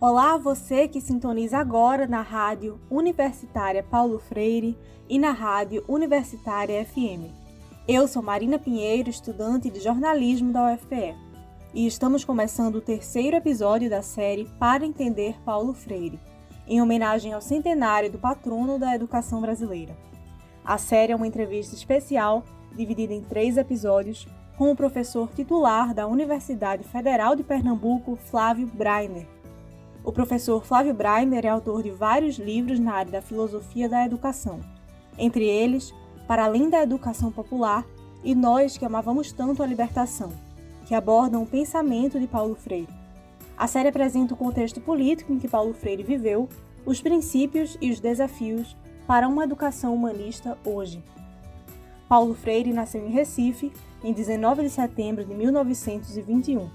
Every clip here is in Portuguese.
Olá a você que sintoniza agora na Rádio Universitária Paulo Freire e na Rádio Universitária FM. Eu sou Marina Pinheiro, estudante de jornalismo da UFPE, e estamos começando o terceiro episódio da série Para Entender Paulo Freire, em homenagem ao centenário do patrono da educação brasileira. A série é uma entrevista especial, dividida em três episódios, com o professor titular da Universidade Federal de Pernambuco, Flávio Breiner o professor Flávio Breiner é autor de vários livros na área da filosofia da educação, entre eles Para Além da Educação Popular e Nós que Amávamos Tanto a Libertação, que abordam o pensamento de Paulo Freire. A série apresenta o contexto político em que Paulo Freire viveu, os princípios e os desafios para uma educação humanista hoje. Paulo Freire nasceu em Recife em 19 de setembro de 1921.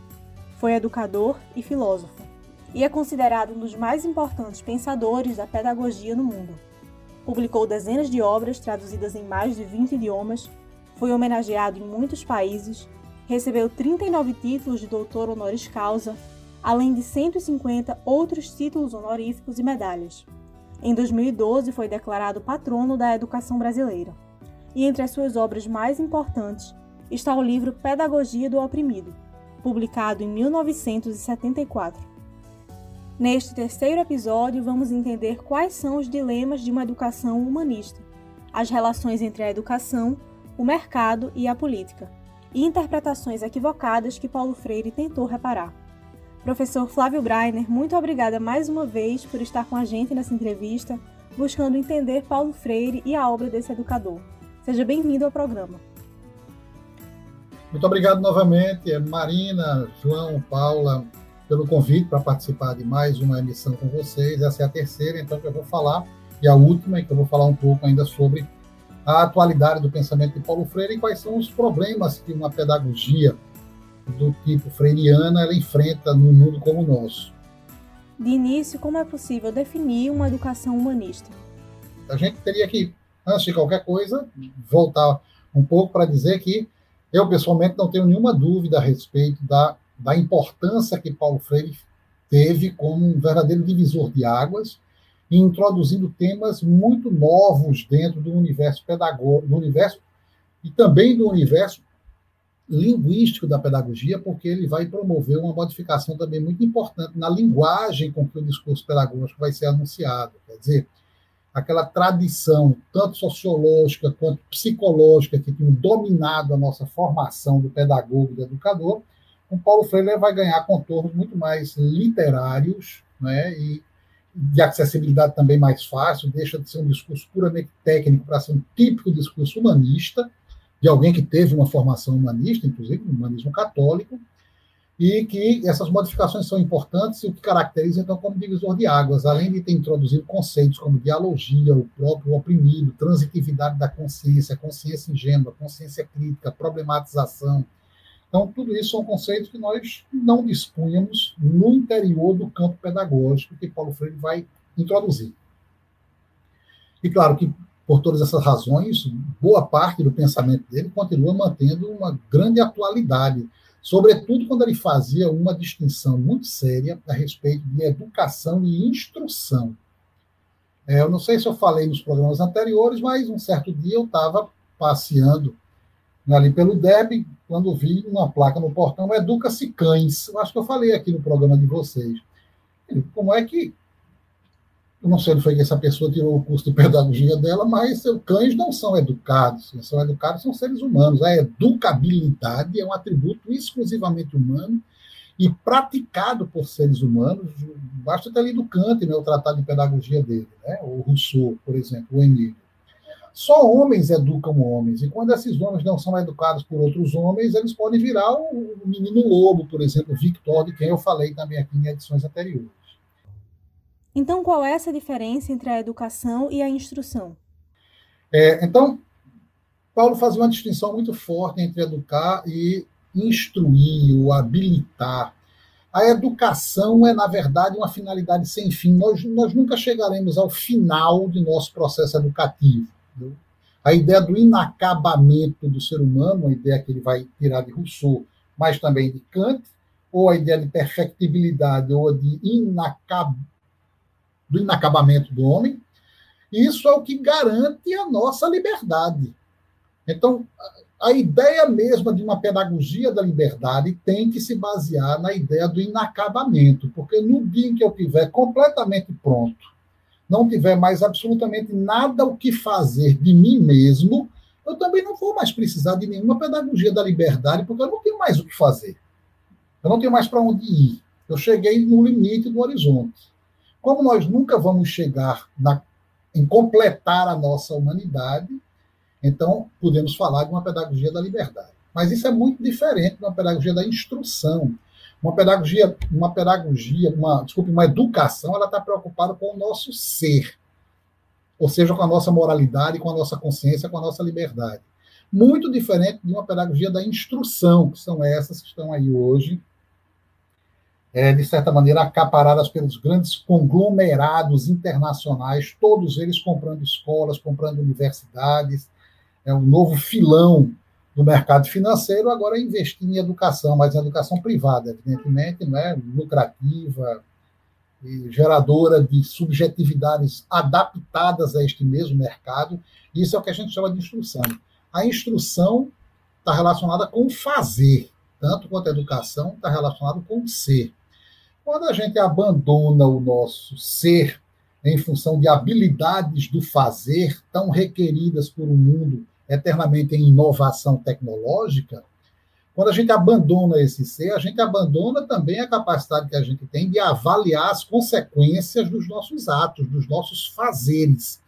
Foi educador e filósofo e é considerado um dos mais importantes pensadores da pedagogia no mundo. Publicou dezenas de obras traduzidas em mais de 20 idiomas, foi homenageado em muitos países, recebeu 39 títulos de doutor honoris causa, além de 150 outros títulos honoríficos e medalhas. Em 2012 foi declarado patrono da educação brasileira. E entre as suas obras mais importantes está o livro Pedagogia do Oprimido, publicado em 1974. Neste terceiro episódio, vamos entender quais são os dilemas de uma educação humanista, as relações entre a educação, o mercado e a política, e interpretações equivocadas que Paulo Freire tentou reparar. Professor Flávio Breiner, muito obrigada mais uma vez por estar com a gente nessa entrevista, buscando entender Paulo Freire e a obra desse educador. Seja bem-vindo ao programa. Muito obrigado novamente, Marina, João, Paula, pelo convite para participar de mais uma emissão com vocês. Essa é a terceira, então, que eu vou falar, e a última, em que eu vou falar um pouco ainda sobre a atualidade do pensamento de Paulo Freire e quais são os problemas que uma pedagogia do tipo freiriana ela enfrenta num mundo como o nosso. De início, como é possível definir uma educação humanista? A gente teria que, antes de qualquer coisa, voltar um pouco para dizer que eu, pessoalmente, não tenho nenhuma dúvida a respeito da da importância que Paulo Freire teve como um verdadeiro divisor de águas, introduzindo temas muito novos dentro do universo pedagógico, do universo e também do universo linguístico da pedagogia, porque ele vai promover uma modificação também muito importante na linguagem com que o discurso pedagógico vai ser anunciado. Quer dizer, aquela tradição, tanto sociológica quanto psicológica, que tem dominado a nossa formação do pedagogo e do educador, o Paulo Freire vai ganhar contornos muito mais literários né, e de acessibilidade também mais fácil, deixa de ser um discurso puramente técnico para ser um típico discurso humanista, de alguém que teve uma formação humanista, inclusive no humanismo católico, e que essas modificações são importantes e o que caracteriza, então, como divisor de águas, além de ter introduzido conceitos como dialogia, o próprio oprimido, transitividade da consciência, consciência ingênua, consciência crítica, problematização, então, tudo isso são conceitos que nós não dispunhamos no interior do campo pedagógico que Paulo Freire vai introduzir. E claro que, por todas essas razões, boa parte do pensamento dele continua mantendo uma grande atualidade, sobretudo quando ele fazia uma distinção muito séria a respeito de educação e instrução. É, eu não sei se eu falei nos programas anteriores, mas um certo dia eu estava passeando ali pelo DEB, quando vi uma placa no portão, Educa-se Cães. Eu acho que eu falei aqui no programa de vocês. Como é que. Eu não sei se foi que essa pessoa tirou o curso de pedagogia dela, mas cães não são educados. Quem são educados são seres humanos. A educabilidade é um atributo exclusivamente humano e praticado por seres humanos. Basta ter lido Kant, né, o tratado de pedagogia dele, né, o Rousseau, por exemplo, o Emílio. Só homens educam homens, e quando esses homens não são educados por outros homens, eles podem virar o, menino lobo, por exemplo, Victor, de quem eu falei também aqui em edições anteriores. Então, qual é essa diferença entre a educação e a instrução? É, então, Paulo fazia uma distinção muito forte entre educar e instruir ou habilitar. A educação é, na verdade, uma finalidade sem fim. Nós, nós nunca chegaremos ao final de nosso processo educativo. A ideia do inacabamento do ser humano, uma ideia que ele vai tirar de Rousseau, mas também de Kant, ou a ideia de perfectibilidade, ou de inacab... do inacabamento do homem. Isso é o que garante a nossa liberdade. Então, a ideia mesma de uma pedagogia da liberdade tem que se basear na ideia do inacabamento, porque no dia em que eu estiver completamente pronto, não tiver mais absolutamente nada o que fazer de mim mesmo, eu também não vou mais precisar de nenhuma pedagogia da liberdade, porque eu não tenho mais o que fazer. Eu não tenho mais para onde ir. Eu cheguei no limite do horizonte. Como nós nunca vamos chegar na, em completar a nossa humanidade, então, podemos falar de uma pedagogia da liberdade. Mas isso é muito diferente de uma pedagogia da instrução. Uma pedagogia, uma pedagogia, uma, desculpe, uma educação, ela está preocupada com o nosso ser, ou seja, com a nossa moralidade, com a nossa consciência, com a nossa liberdade. Muito diferente de uma pedagogia da instrução, que são essas que estão aí hoje, é, de certa maneira, acaparadas pelos grandes conglomerados internacionais, todos eles comprando escolas, comprando universidades, é um novo filão do mercado financeiro, agora é investir em educação, mas em educação privada, evidentemente, né, lucrativa e geradora de subjetividades adaptadas a este mesmo mercado. Isso é o que a gente chama de instrução. A instrução está relacionada com o fazer, tanto quanto a educação está relacionada com o ser. Quando a gente abandona o nosso ser em função de habilidades do fazer tão requeridas por um mundo eternamente em inovação tecnológica, quando a gente abandona esse ser, a gente abandona também a capacidade que a gente tem de avaliar as consequências dos nossos atos, dos nossos fazeres.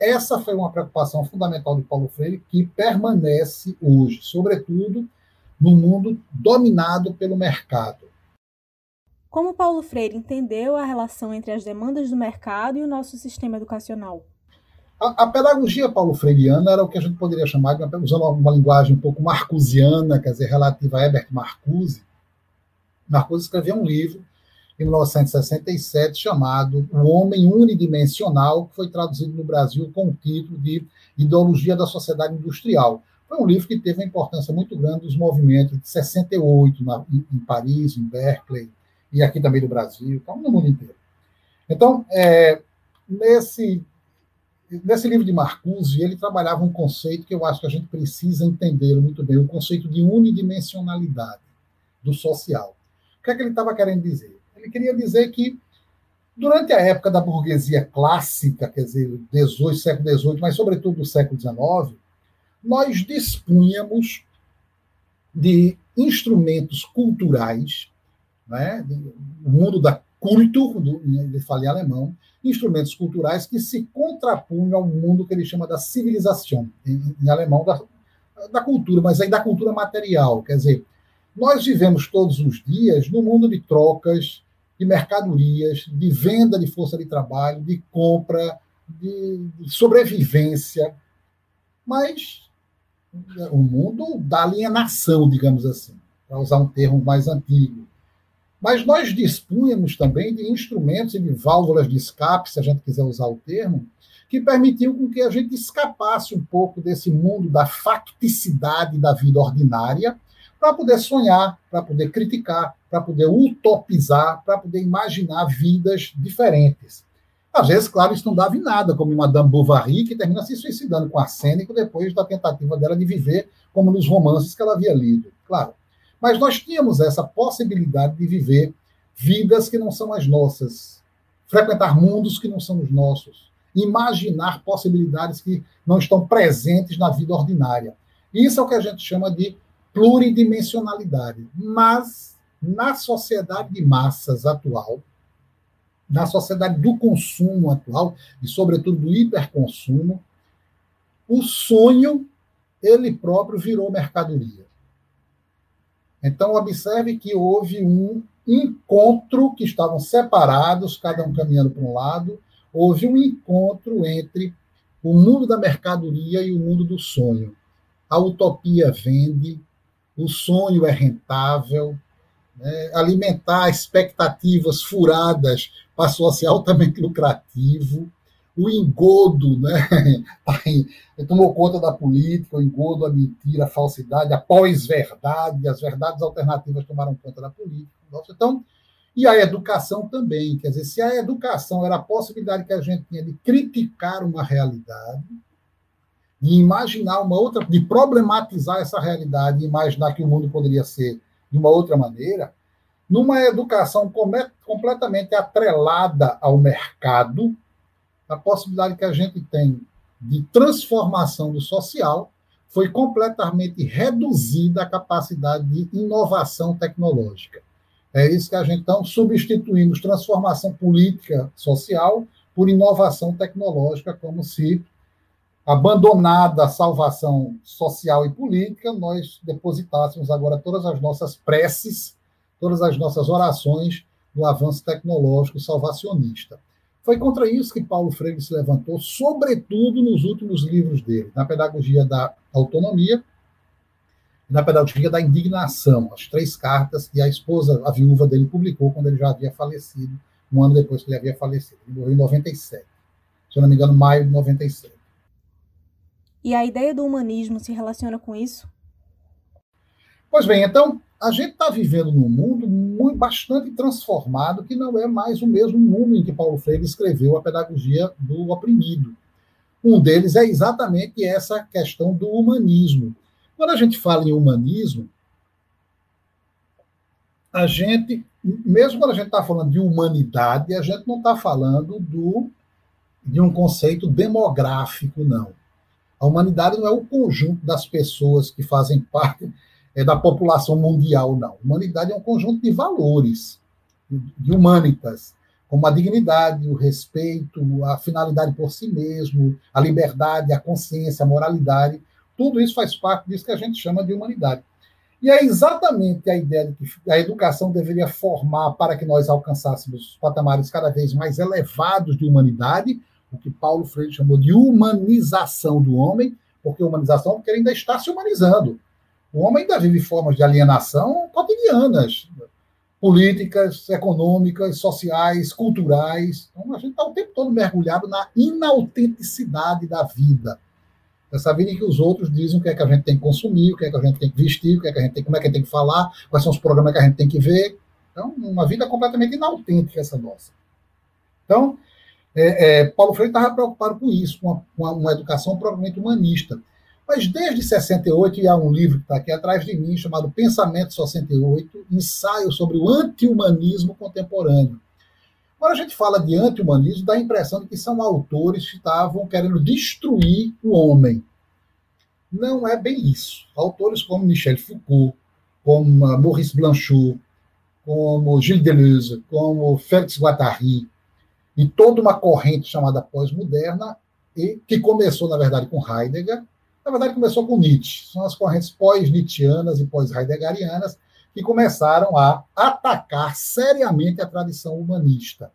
Essa foi uma preocupação fundamental de Paulo Freire que permanece hoje, sobretudo no mundo dominado pelo mercado. Como Paulo Freire entendeu a relação entre as demandas do mercado e o nosso sistema educacional? A, a, pedagogia paulo-freiriana era o que a gente poderia chamar de, uma, usando uma linguagem um pouco marcusiana, quer dizer, relativa a Herbert Marcuse. Marcuse escreveu um livro em 1967 chamado O Homem Unidimensional, que foi traduzido no Brasil com o título de Ideologia da Sociedade Industrial. Foi um livro que teve uma importância muito grande dos movimentos de 68 na, em, em Paris, em Berkeley, e aqui também no Brasil, então, no mundo inteiro. Então, é, nesse nesse livro de Marcuse, ele trabalhava um conceito que eu acho que a gente precisa entender muito bem, o conceito de unidimensionalidade do social. O que é que ele estava querendo dizer? Ele queria dizer que durante a época da burguesia clássica, quer dizer, 18, século XVIII, mas sobretudo do século XIX, nós dispunhamos de instrumentos culturais, né? o mundo da Kultur, ele fala em alemão, instrumentos culturais que se contrapunham ao mundo que ele chama da civilização, em, em alemão, da, da cultura, mas aí da cultura material. Quer dizer, nós vivemos todos os dias no mundo de trocas, de mercadorias, de venda de força de trabalho, de compra, de, sobrevivência, mas o mundo da alienação, digamos assim, para usar um termo mais antigo. Mas nós dispunhamos também de instrumentos e de válvulas de escape, se a gente quiser usar o termo, que permitiam com que a gente escapasse um pouco desse mundo da facticidade da vida ordinária, para poder sonhar, para poder criticar, para poder utopizar, para poder imaginar vidas diferentes. Às vezes, claro, isso não dava em nada, como Madame Bovary, que termina se suicidando com arsênico depois da tentativa dela de viver como nos romances que ela havia lido. Claro, mas nós tínhamos essa possibilidade de viver vidas que não são as nossas, frequentar mundos que não são os nossos, imaginar possibilidades que não estão presentes na vida ordinária. Isso é o que a gente chama de pluridimensionalidade. Mas na sociedade de massas atual, na sociedade do consumo atual e sobretudo do hiperconsumo, o sonho ele próprio virou mercadoria. Então, observe que houve um encontro que estavam separados, cada um caminhando para um lado, houve um encontro entre o mundo da mercadoria e o mundo do sonho. A utopia vende, o sonho é rentável, né? alimentar expectativas furadas passou a ser altamente lucrativo. O engodo, né? Tá tomou conta da política, o engodo, a mentira, a falsidade, a pós-verdade, as verdades alternativas tomaram conta da política. Então, e a educação também. Quer dizer, se a educação era a possibilidade que a gente tinha de criticar uma realidade, de imaginar uma outra, de problematizar essa realidade e imaginar que o mundo poderia ser de uma outra maneira, numa educação completamente atrelada ao mercado, a possibilidade que a gente tem de transformação do social foi completamente reduzida a capacidade de inovação tecnológica. É isso que a gente então substituímos transformação política social por inovação tecnológica, como se abandonada a salvação social e política, nós depositássemos agora todas as nossas preces, todas as nossas orações no avanço tecnológico salvacionista. Foi contra isso que Paulo Freire se levantou, sobretudo nos últimos livros dele, na Pedagogia da Autonomia e na Pedagogia da Indignação, as três cartas que a esposa, a viúva dele, publicou quando ele já havia falecido, um ano depois que ele havia falecido. Ele morreu em 97, se eu não me engano, maio de 97. E a ideia do humanismo se relaciona com isso? Pois bem, então, a gente está vivendo num mundo muito, bastante transformado, que não é mais o mesmo mundo em que Paulo Freire escreveu a pedagogia do oprimido. Um deles é exatamente essa questão do humanismo. Quando a gente fala em humanismo, a gente, mesmo quando a gente está falando de humanidade, a gente não está falando do, de um conceito demográfico, não. A humanidade não é o conjunto das pessoas que fazem parte é, da população mundial, não. Humanidade é um conjunto de valores, de humanitas, como a dignidade, o respeito, a finalidade por si mesmo, a liberdade, a consciência, a moralidade. Tudo isso faz parte disso que a gente chama de humanidade. E é exatamente a ideia de que a educação deveria formar para que nós alcançássemos patamares cada vez mais elevados de humanidade, o que Paulo Freire chamou de humanização do homem, porque humanização porque ele ainda está se humanizando. O homem ainda vive formas de alienação cotidianas, políticas, econômicas, sociais, culturais. Então, a gente está o tempo todo mergulhado na inautenticidade da vida. Essa vida em que os outros dizem o que é que a gente tem que consumir, o que é que a gente tem que vestir, o que é que a gente tem, como é que a gente tem que falar, quais são os programas que a gente tem que ver. Então, uma vida completamente inautêntica essa nossa. Então, é, é, Paulo Freire estava preocupado com isso, com uma, uma, educação provavelmente humanista. Mas desde 68, e há um livro que está aqui atrás de mim, chamado Pensamento 68, ensaio sobre o anti-humanismo contemporâneo. Quando a gente fala de anti-humanismo, dá a impressão de que são autores que estavam querendo destruir o homem. Não é bem isso. Autores como Michel Foucault, como Maurice Blanchot, como Gilles Deleuze, como Félix Guattari, e toda uma corrente chamada pós-moderna, que começou, na verdade, com Heidegger, na verdade, começou com Nietzsche. São as correntes pós-Nietzschianas e pós-Heideggerianas que começaram a atacar seriamente a tradição humanista.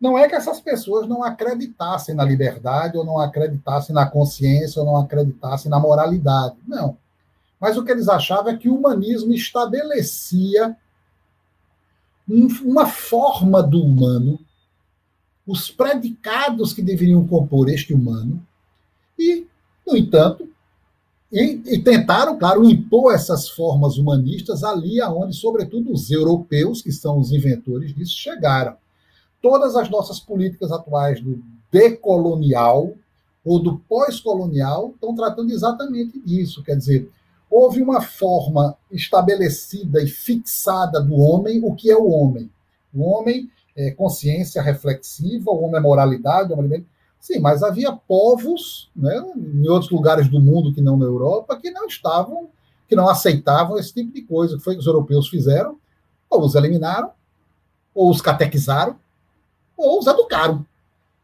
Não é que essas pessoas não acreditassem na liberdade, ou não acreditassem na consciência, ou não acreditassem na moralidade. Não. Mas o que eles achavam é que o humanismo estabelecia uma forma do humano os predicados que deveriam compor este humano, e, no entanto, e, e, tentaram, claro, impor essas formas humanistas ali aonde, sobretudo, os europeus, que são os inventores disso, chegaram. Todas as nossas políticas atuais do decolonial ou do pós-colonial estão tratando exatamente disso. Quer dizer, houve uma forma estabelecida e fixada do homem, o que é o homem. O homem é, consciência reflexiva, o homem é moralidade, o homem é... Sim, mas havia povos né, em outros lugares do mundo que não na Europa que não estavam, que não aceitavam esse tipo de coisa. que foi que os europeus fizeram? Ou os eliminaram, ou os catequizaram, ou os educaram.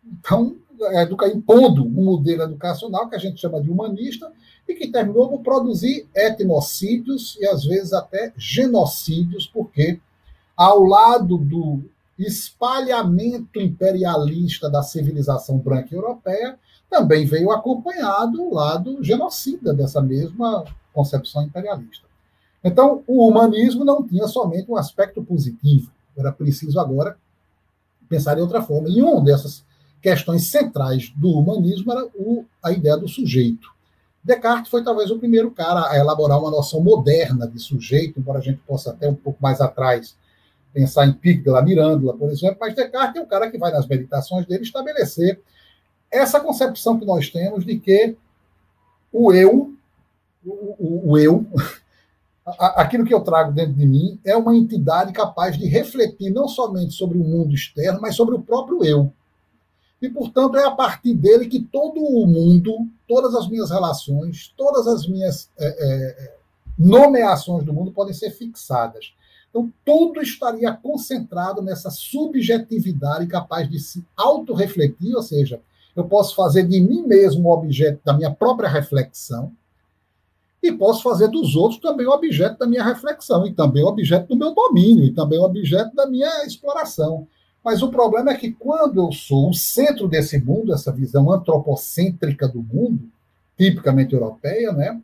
Então, educa, impondo um modelo educacional que a gente chama de humanista e que terminou por produzir etnocídios e às vezes até genocídios, porque ao lado do espalhamento imperialista da civilização branca europeia também veio acompanhado o lado genocida dessa mesma concepção imperialista. Então, o humanismo não tinha somente um aspecto positivo, era preciso agora pensar de outra forma. E uma dessas questões centrais do humanismo era o, a ideia do sujeito. Descartes foi talvez o primeiro cara a elaborar uma noção moderna de sujeito, embora a gente possa até um pouco mais atrás pensar em Pico de la Mirândola, por exemplo, mas Descartes é o cara que vai nas meditações dele estabelecer essa concepção que nós temos de que o eu, o, o, o eu, aquilo que eu trago dentro de mim é uma entidade capaz de refletir não somente sobre o mundo externo, mas sobre o próprio eu. E, portanto, é a partir dele que todo o mundo, todas as minhas relações, todas as minhas é, é, nomeações do mundo podem ser fixadas. Então, tudo estaria concentrado nessa subjetividade capaz de se autorrefletir, ou seja, eu posso fazer de mim mesmo o objeto da minha própria reflexão, e posso fazer dos outros também o objeto da minha reflexão, e também o objeto do meu domínio, e também o objeto da minha exploração. Mas o problema é que quando eu sou o centro desse mundo, essa visão antropocêntrica do mundo, tipicamente europeia, né?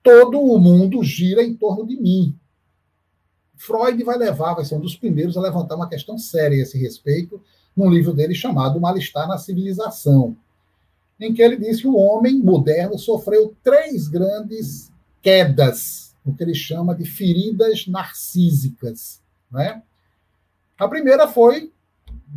Todo o mundo gira em torno de mim. Freud vai levar, vai ser um dos primeiros a levantar uma questão séria a esse respeito, num livro dele chamado Mal-Estar na Civilização, em que ele diz que o homem moderno sofreu três grandes quedas, o que ele chama de feridas narcísicas. Né? A primeira foi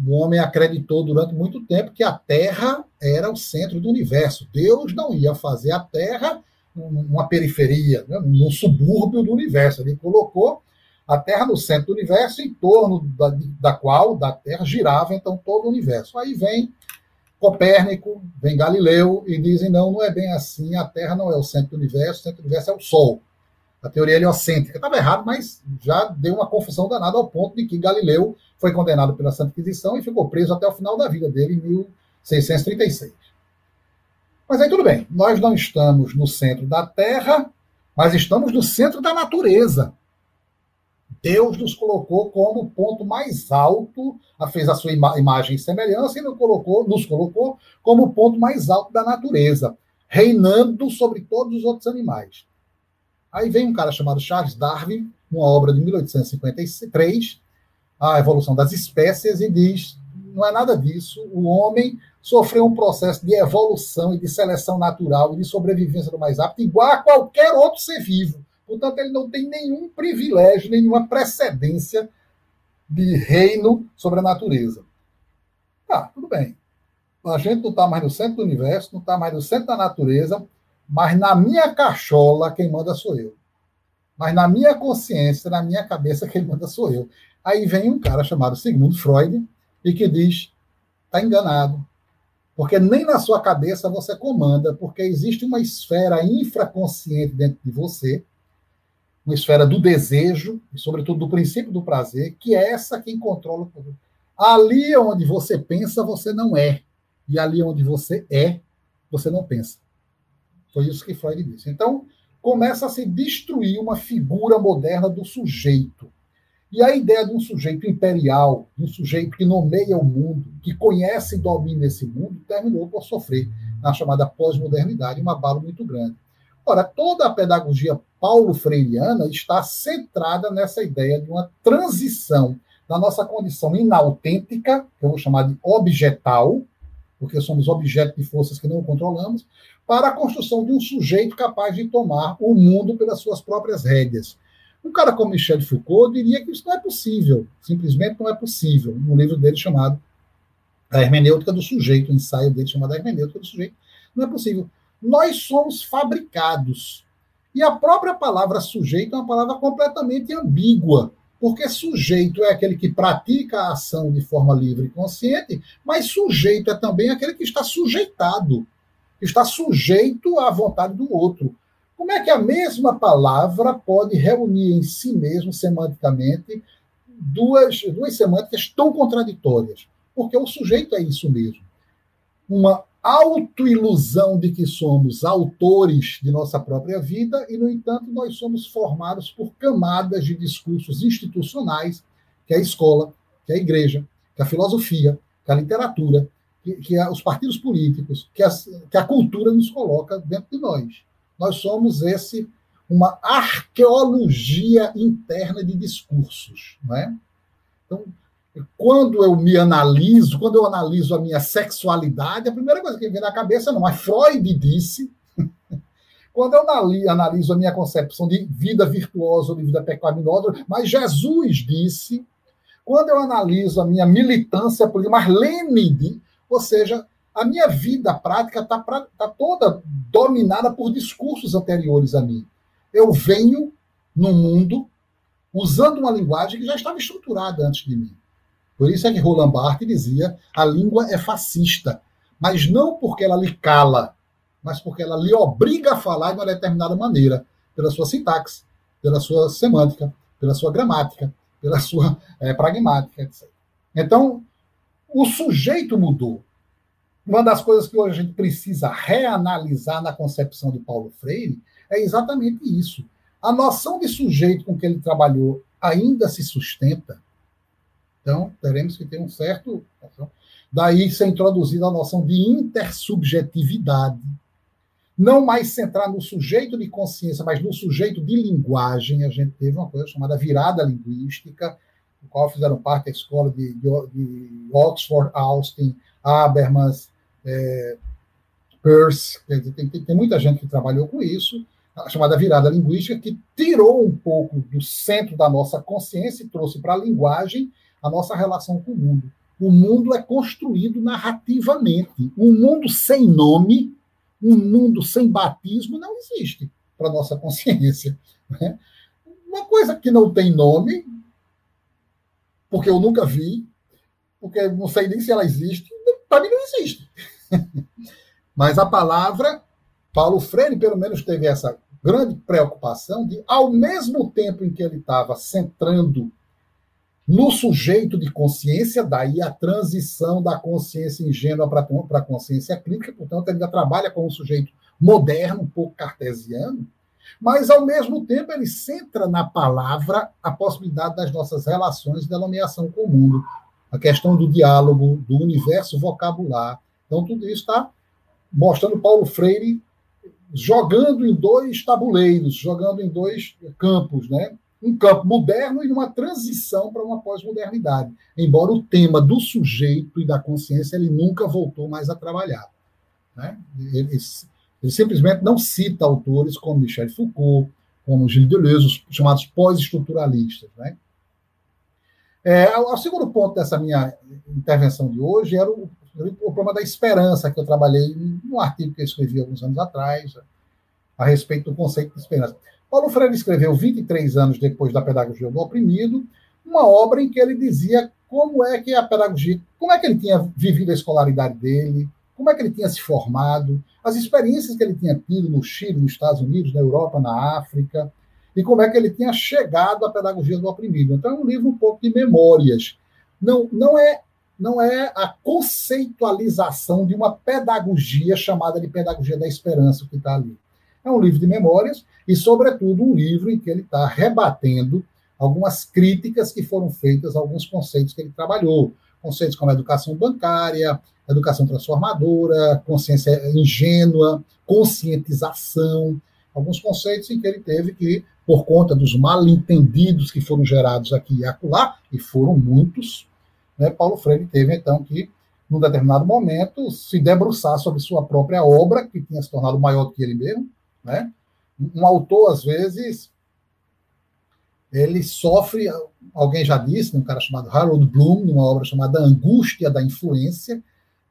o homem acreditou durante muito tempo que a Terra era o centro do universo. Deus não ia fazer a Terra numa periferia, né, num subúrbio do universo. Ele colocou a Terra no centro do universo, em torno da, da qual, da Terra, girava então todo o universo. Aí vem Copérnico, vem Galileu e dizem: não, não é bem assim, a Terra não é o centro do universo, o centro do universo é o Sol. A teoria heliocêntrica estava errado, mas já deu uma confusão danada ao ponto de que Galileu foi condenado pela Santa Inquisição e ficou preso até o final da vida dele, em 1636. Mas aí tudo bem, nós não estamos no centro da Terra, mas estamos no centro da natureza. Deus nos colocou como ponto mais alto, fez a sua ima imagem e semelhança e nos colocou, nos colocou como ponto mais alto da natureza, reinando sobre todos os outros animais. Aí vem um cara chamado Charles Darwin, uma obra de 1853, A Evolução das Espécies, e diz: não é nada disso, o homem sofreu um processo de evolução e de seleção natural e de sobrevivência do mais apto, igual a qualquer outro ser vivo. Portanto, ele não tem nenhum privilégio, nenhuma precedência de reino sobre a natureza. Tá, tudo bem. A gente não está mais no centro do universo, não está mais no centro da natureza, mas na minha cachola, quem manda sou eu. Mas na minha consciência, na minha cabeça, quem manda sou eu. Aí vem um cara chamado Sigmund Freud e que diz: está enganado. Porque nem na sua cabeça você comanda, porque existe uma esfera infraconsciente dentro de você, uma esfera do desejo, e sobretudo do princípio do prazer, que é essa quem controla o Ali onde você pensa, você não é. E ali onde você é, você não pensa. Foi isso que Freud disse. Então, começa a se destruir uma figura moderna do sujeito. E a ideia de um sujeito imperial, de um sujeito que nomeia o mundo, que conhece e domina esse mundo, terminou por sofrer, na chamada pós-modernidade, uma bala muito grande. Ora, toda a pedagogia paulo-freiriana está centrada nessa ideia de uma transição da nossa condição inautêntica, que eu vou chamar de objetal, porque somos objeto de forças que não controlamos, para a construção de um sujeito capaz de tomar o mundo pelas suas próprias rédeas. Um cara como Michel Foucault diria que isso não é possível, simplesmente não é possível, no livro dele chamado A Hermenêutica do Sujeito, o ensaio dele chamado A Hermenêutica do Sujeito, não é possível. Nós somos fabricados. E a própria palavra sujeito é uma palavra completamente ambígua, porque sujeito é aquele que pratica a ação de forma livre e consciente, mas sujeito é também aquele que está sujeitado está sujeito à vontade do outro. Como é que a mesma palavra pode reunir em si mesmo, semanticamente, duas, duas semânticas tão contraditórias? Porque o sujeito é isso mesmo. Uma autoilusão de que somos autores de nossa própria vida e, no entanto, nós somos formados por camadas de discursos institucionais, que é a escola, que é a igreja, que é a filosofia, que a literatura, que, que os partidos políticos, que, que a cultura nos coloca dentro de nós. Nós somos esse uma arqueologia interna de discursos, não é? Então, quando eu me analiso, quando eu analiso a minha sexualidade, a primeira coisa que vem na cabeça não, mas Freud disse. quando eu analiso a minha concepção de vida virtuosa ou de vida pecaminosa, mas Jesus disse. Quando eu analiso a minha militância política, mas Lenin, ou seja, a minha vida prática está tá toda dominada por discursos anteriores a mim. Eu venho no mundo usando uma linguagem que já estava estruturada antes de mim. Por isso é que Roland Barthes dizia a língua é fascista, mas não porque ela lhe cala, mas porque ela lhe obriga a falar de uma determinada maneira, pela sua sintaxe, pela sua semântica, pela sua gramática, pela sua é, pragmática, etc. Então, o sujeito mudou. Uma das coisas que hoje a gente precisa reanalisar na concepção de Paulo Freire é exatamente isso. A noção de sujeito com que ele trabalhou ainda se sustenta. Então, teremos que ter um certo. Daí ser introduzida a noção de intersubjetividade. Não mais centrar no sujeito de consciência, mas no sujeito de linguagem. A gente teve uma coisa chamada virada linguística, do qual fizeram parte a escola de, de, de Oxford, Austin, Habermas, é, Peirce. Tem, tem, tem muita gente que trabalhou com isso a chamada virada linguística, que tirou um pouco do centro da nossa consciência e trouxe para a linguagem a nossa relação com o mundo. O mundo é construído narrativamente. Um mundo sem nome, um mundo sem batismo, não existe para nossa consciência. Né? Uma coisa que não tem nome, porque eu nunca vi, porque não sei nem se ela existe, para mim não existe. Mas a palavra Paulo Freire, pelo menos, teve essa grande preocupação de, ao mesmo tempo em que ele estava centrando no sujeito de consciência, daí a transição da consciência ingênua para a consciência crítica, portanto, ele ainda trabalha como um sujeito moderno, um pouco cartesiano, mas, ao mesmo tempo, ele centra na palavra a possibilidade das nossas relações de nomeação com o mundo, a questão do diálogo, do universo vocabular. Então, tudo isso está mostrando Paulo Freire jogando em dois tabuleiros, jogando em dois campos, né? Um campo moderno e uma transição para uma pós-modernidade. Embora o tema do sujeito e da consciência ele nunca voltou mais a trabalhar. Né? Ele, ele simplesmente não cita autores como Michel Foucault, como Gilles Deleuze, os chamados pós-estruturalistas. Né? É, o segundo ponto dessa minha intervenção de hoje era o o problema da esperança, que eu trabalhei num artigo que eu escrevi alguns anos atrás, a respeito do conceito de esperança. Paulo Freire escreveu, 23 anos depois da Pedagogia do Oprimido, uma obra em que ele dizia como é que a pedagogia, como é que ele tinha vivido a escolaridade dele, como é que ele tinha se formado, as experiências que ele tinha tido no Chile, nos Estados Unidos, na Europa, na África, e como é que ele tinha chegado à pedagogia do oprimido. Então é um livro um pouco de memórias. Não, não é não é a conceitualização de uma pedagogia chamada de pedagogia da esperança que está ali. É um livro de memórias e, sobretudo, um livro em que ele está rebatendo algumas críticas que foram feitas alguns conceitos que ele trabalhou. Conceitos como educação bancária, educação transformadora, consciência ingênua, conscientização, alguns conceitos em que ele teve que, por conta dos mal entendidos que foram gerados aqui e acolá, e foram muitos, né, Paulo Freire teve, então, que, num determinado momento, se debruçar sobre sua própria obra, que tinha se tornado maior do que ele mesmo. Né? Um autor, às vezes, ele sofre, alguém já disse, um cara chamado Harold Bloom, numa obra chamada Angústia da Influência,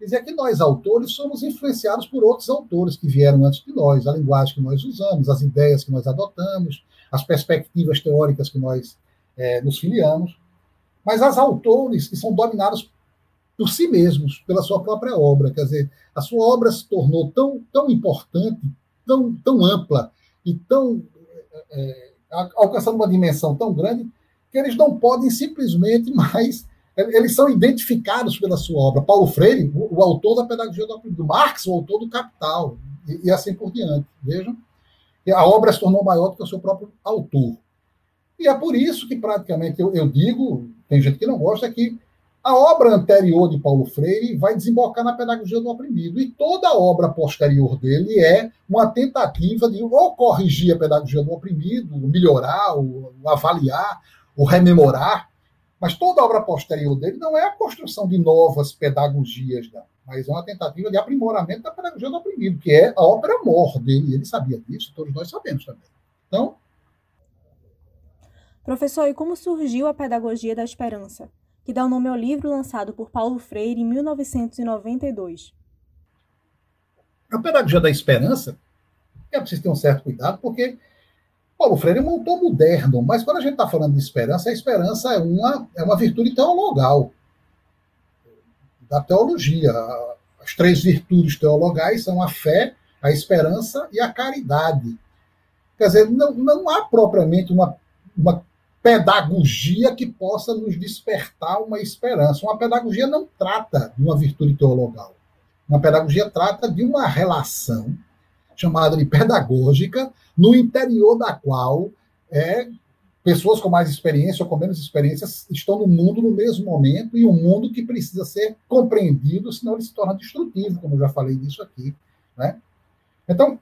dizia que nós, autores, somos influenciados por outros autores que vieram antes de nós, a linguagem que nós usamos, as ideias que nós adotamos, as perspectivas teóricas que nós é, nos filiamos mas as autores que são dominados por si mesmos, pela sua própria obra. Quer dizer, a sua obra se tornou tão, tão importante, tão, tão ampla e tão é, alcançando uma dimensão tão grande que eles não podem simplesmente mais eles são identificados pela sua obra. Paulo Freire, o, o autor da Pedagogia do, Marx, o autor do Capital, e, e, assim por diante. Vejam, a obra se tornou maior do que o seu próprio autor. E é por isso que, praticamente, eu, eu digo, tem gente que não gosta, que a obra anterior de Paulo Freire vai desembocar na pedagogia do oprimido. E toda a obra posterior dele é uma tentativa de ou corrigir a pedagogia do oprimido, melhorar, ou avaliar, ou rememorar Mas toda a obra posterior dele não é a construção de novas pedagogias, não, mas é uma tentativa de aprimoramento da pedagogia do oprimido, que é a ópera mor dele. Ele sabia disso, todos nós sabemos também. Então. Professor, e como surgiu a pedagogia da esperança, que dá o nome ao livro lançado por Paulo Freire em 1992? A pedagogia da esperança é preciso ter um certo cuidado, porque Paulo Freire é autor moderno, mas quando a gente está falando de esperança, a esperança é uma, é uma virtude teologal da teologia. As três virtudes teologais são a fé, a esperança e a caridade. Quer dizer, não, não há propriamente uma, uma pedagogia que possa nos despertar uma esperança. Uma pedagogia não trata de uma virtude teologal. Uma pedagogia trata de uma relação chamada de pedagógica, no interior da qual é, pessoas com mais experiência ou com menos experiência estão no mundo no mesmo momento e um mundo que precisa ser compreendido, senão ele se torna destrutivo, como eu já falei disso aqui. Né? Então,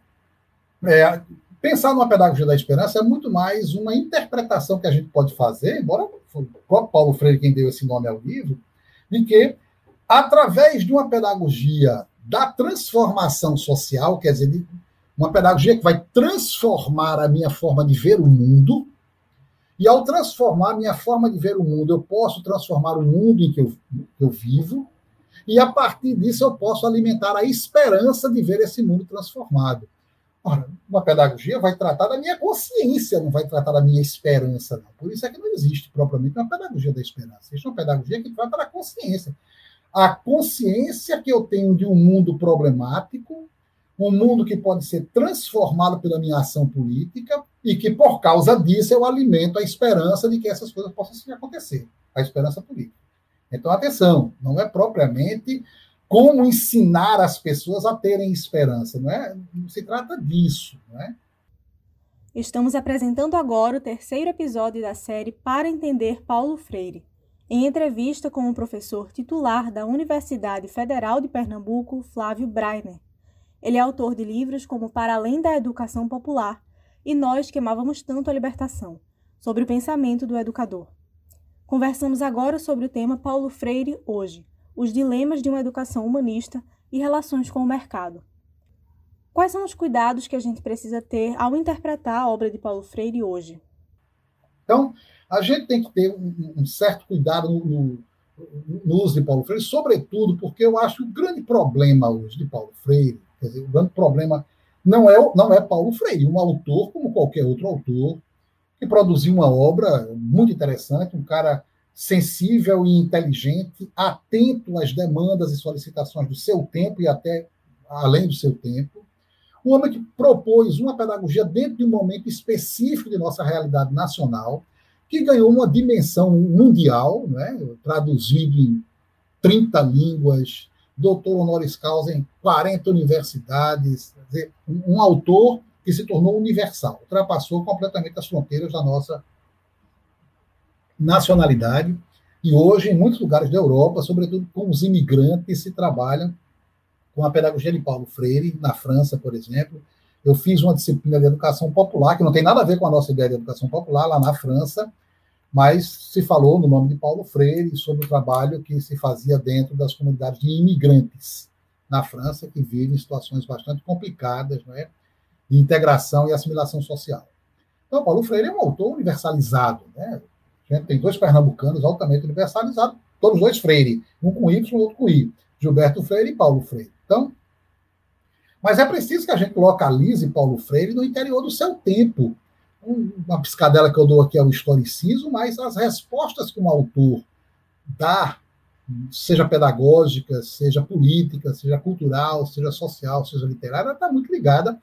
é, pensar numa pedagogia da esperança é muito mais uma interpretação que a gente pode fazer, embora o próprio Paulo Freire quem deu esse nome ao livro, de que através de uma pedagogia da transformação social, quer dizer, uma pedagogia que vai transformar a minha forma de ver o mundo, e ao transformar a minha forma de ver o mundo, eu posso transformar o mundo em que eu, eu vivo, e a partir disso eu posso alimentar a esperança de ver esse mundo transformado. Ora, uma pedagogia vai tratar da minha consciência, não vai tratar da minha esperança. Não. Por isso é que não existe propriamente uma pedagogia da esperança. Existe uma pedagogia que trata da consciência a consciência que eu tenho de um mundo problemático, um mundo que pode ser transformado pela minha ação política e que, por causa disso, eu alimento a esperança de que essas coisas possam acontecer, a esperança política. Então, atenção, não é propriamente como ensinar as pessoas a terem esperança, não é? Não se trata disso, não é? Estamos apresentando agora o terceiro episódio da série Para Entender Paulo Freire. Em entrevista com o professor titular da Universidade Federal de Pernambuco, Flávio Breiner. Ele é autor de livros como Para Além da Educação Popular e Nós que Amávamos Tanto a Libertação, sobre o pensamento do educador. Conversamos agora sobre o tema Paulo Freire hoje, os dilemas de uma educação humanista e relações com o mercado. Quais são os cuidados que a gente precisa ter ao interpretar a obra de Paulo Freire hoje? Então, a gente tem que ter um, certo cuidado no, no, no, uso de Paulo Freire, sobretudo porque eu acho que o grande problema hoje de Paulo Freire, quer dizer, o grande problema não é, não é Paulo Freire, um autor como qualquer outro autor, que produziu uma obra muito interessante, um cara sensível e inteligente, atento às demandas e solicitações do seu tempo e até além do seu tempo. Um homem que propôs uma pedagogia dentro de um momento específico de nossa realidade nacional, que ganhou uma dimensão mundial, né, traduzido em 30 línguas, doutor honoris causa em 40 universidades, um autor que se tornou universal, ultrapassou completamente as fronteiras da nossa nacionalidade. E hoje, em muitos lugares da Europa, sobretudo com os imigrantes, se trabalham com a pedagogia de Paulo Freire, na França, por exemplo. Eu fiz uma disciplina de educação popular, que não tem nada a ver com a nossa ideia de educação popular, lá na França, mas se falou no nome de Paulo Freire sobre o trabalho que se fazia dentro das comunidades de imigrantes na França, que vivem situações bastante complicadas não é? de integração e assimilação social. Então, Paulo Freire é um autor universalizado. Né? Gente tem dois pernambucanos altamente universalizados, todos dois Freire, um com Y outro com I. Gilberto Freire e Paulo Freire. Então, mas é preciso que a gente localize Paulo Freire no interior do seu tempo, uma piscadela que eu dou aqui é o historicismo, mas as respostas que um autor dá, seja pedagógica, seja política, seja cultural, seja social, seja literária, está muito ligada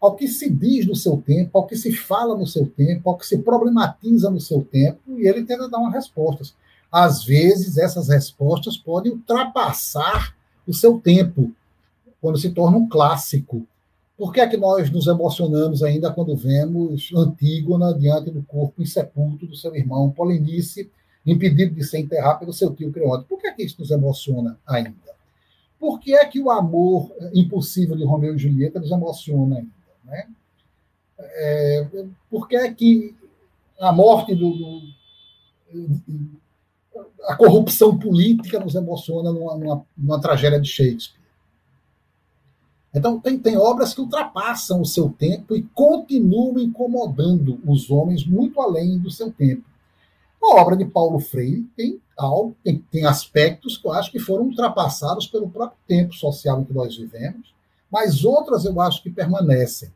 ao que se diz no seu tempo, ao que se fala no seu tempo, ao que se problematiza no seu tempo, e ele tenta dar umas respostas. Às vezes, essas respostas podem ultrapassar o seu tempo, quando se torna um clássico. Por que é que nós nos emocionamos ainda quando vemos Antígona diante do corpo insepulto do seu irmão Polinice, impedido de ser enterrado pelo seu tio Creonte? Por que é que isso nos emociona ainda? Por que é que o amor impossível de Romeu e Julieta nos emociona ainda? Né? É, por que é que a morte do, do a corrupção política nos emociona numa, numa, numa tragédia de Shakespeare. Então, tem, tem obras que ultrapassam o seu tempo e continuam incomodando os homens muito além do seu tempo. A obra de Paulo Freire tem, tem, tem aspectos que eu acho que foram ultrapassados pelo próprio tempo social em que nós vivemos, mas outras eu acho que permanecem.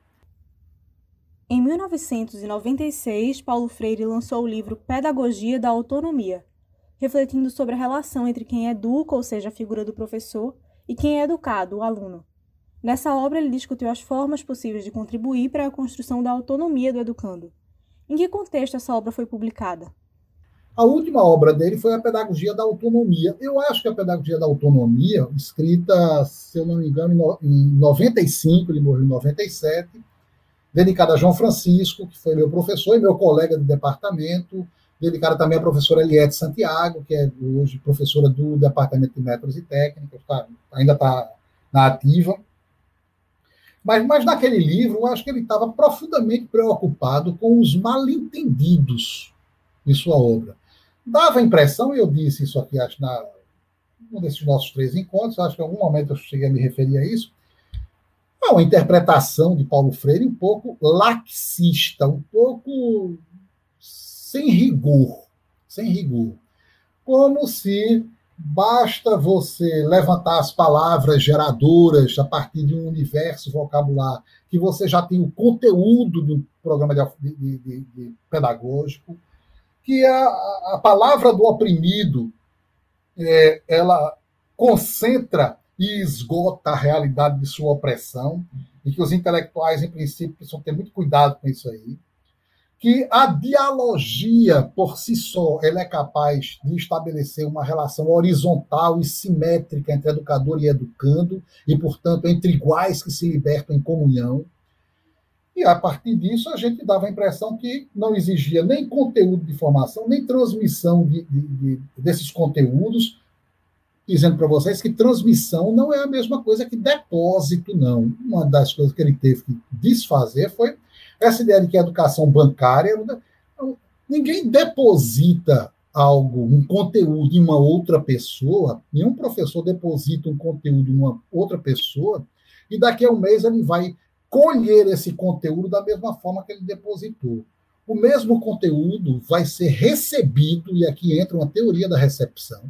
Em 1996, Paulo Freire lançou o livro Pedagogia da Autonomia, refletindo sobre a relação entre quem educa, ou seja, a figura do professor, e quem é educado, o aluno. Nessa obra, ele discutiu as formas possíveis de contribuir para a construção da autonomia do educando. Em que contexto essa obra foi publicada? A última obra dele foi a Pedagogia da Autonomia. Eu acho que a Pedagogia da Autonomia, escrita, se eu não me engano, em 95, ele morreu em 97, dedicada a João Francisco, que foi meu professor e meu colega de departamento, dedicada também à professora Eliette Santiago, que é hoje professora do Departamento de Métodos e Técnicas, tá, ainda está na ativa. Mas, mas naquele livro, eu acho que ele estava profundamente preocupado com os mal-entendidos de sua obra. Dava a impressão, e eu disse isso aqui, acho, na um desses nossos três encontros, acho que em algum momento eu cheguei a me referir a isso, é uma interpretação de Paulo Freire um pouco laxista, um pouco sem rigor, sem rigor. Como se Basta você levantar as palavras geradoras a partir de um universo vocabular que você já tem o conteúdo do programa de, de, de, de pedagógico, que a, a, palavra do oprimido é, ela concentra e esgota a realidade de sua opressão e que os intelectuais, em princípio, precisam ter muito cuidado com isso aí que a dialogia por si só ela é capaz de estabelecer uma relação horizontal e simétrica entre educador e educando, e, portanto, entre iguais que se libertam em comunhão. E, a partir disso, a gente dava a impressão que não exigia nem conteúdo de formação, nem transmissão de, de, de, desses conteúdos, dizendo para vocês que transmissão não é a mesma coisa que depósito, não. Uma das coisas que ele teve que desfazer foi essa ideia de que a educação bancária. Ninguém deposita algo, um conteúdo em uma outra pessoa, nenhum professor deposita um conteúdo em uma outra pessoa, e daqui a um mês ele vai colher esse conteúdo da mesma forma que ele depositou. O mesmo conteúdo vai ser recebido, e aqui entra uma teoria da recepção,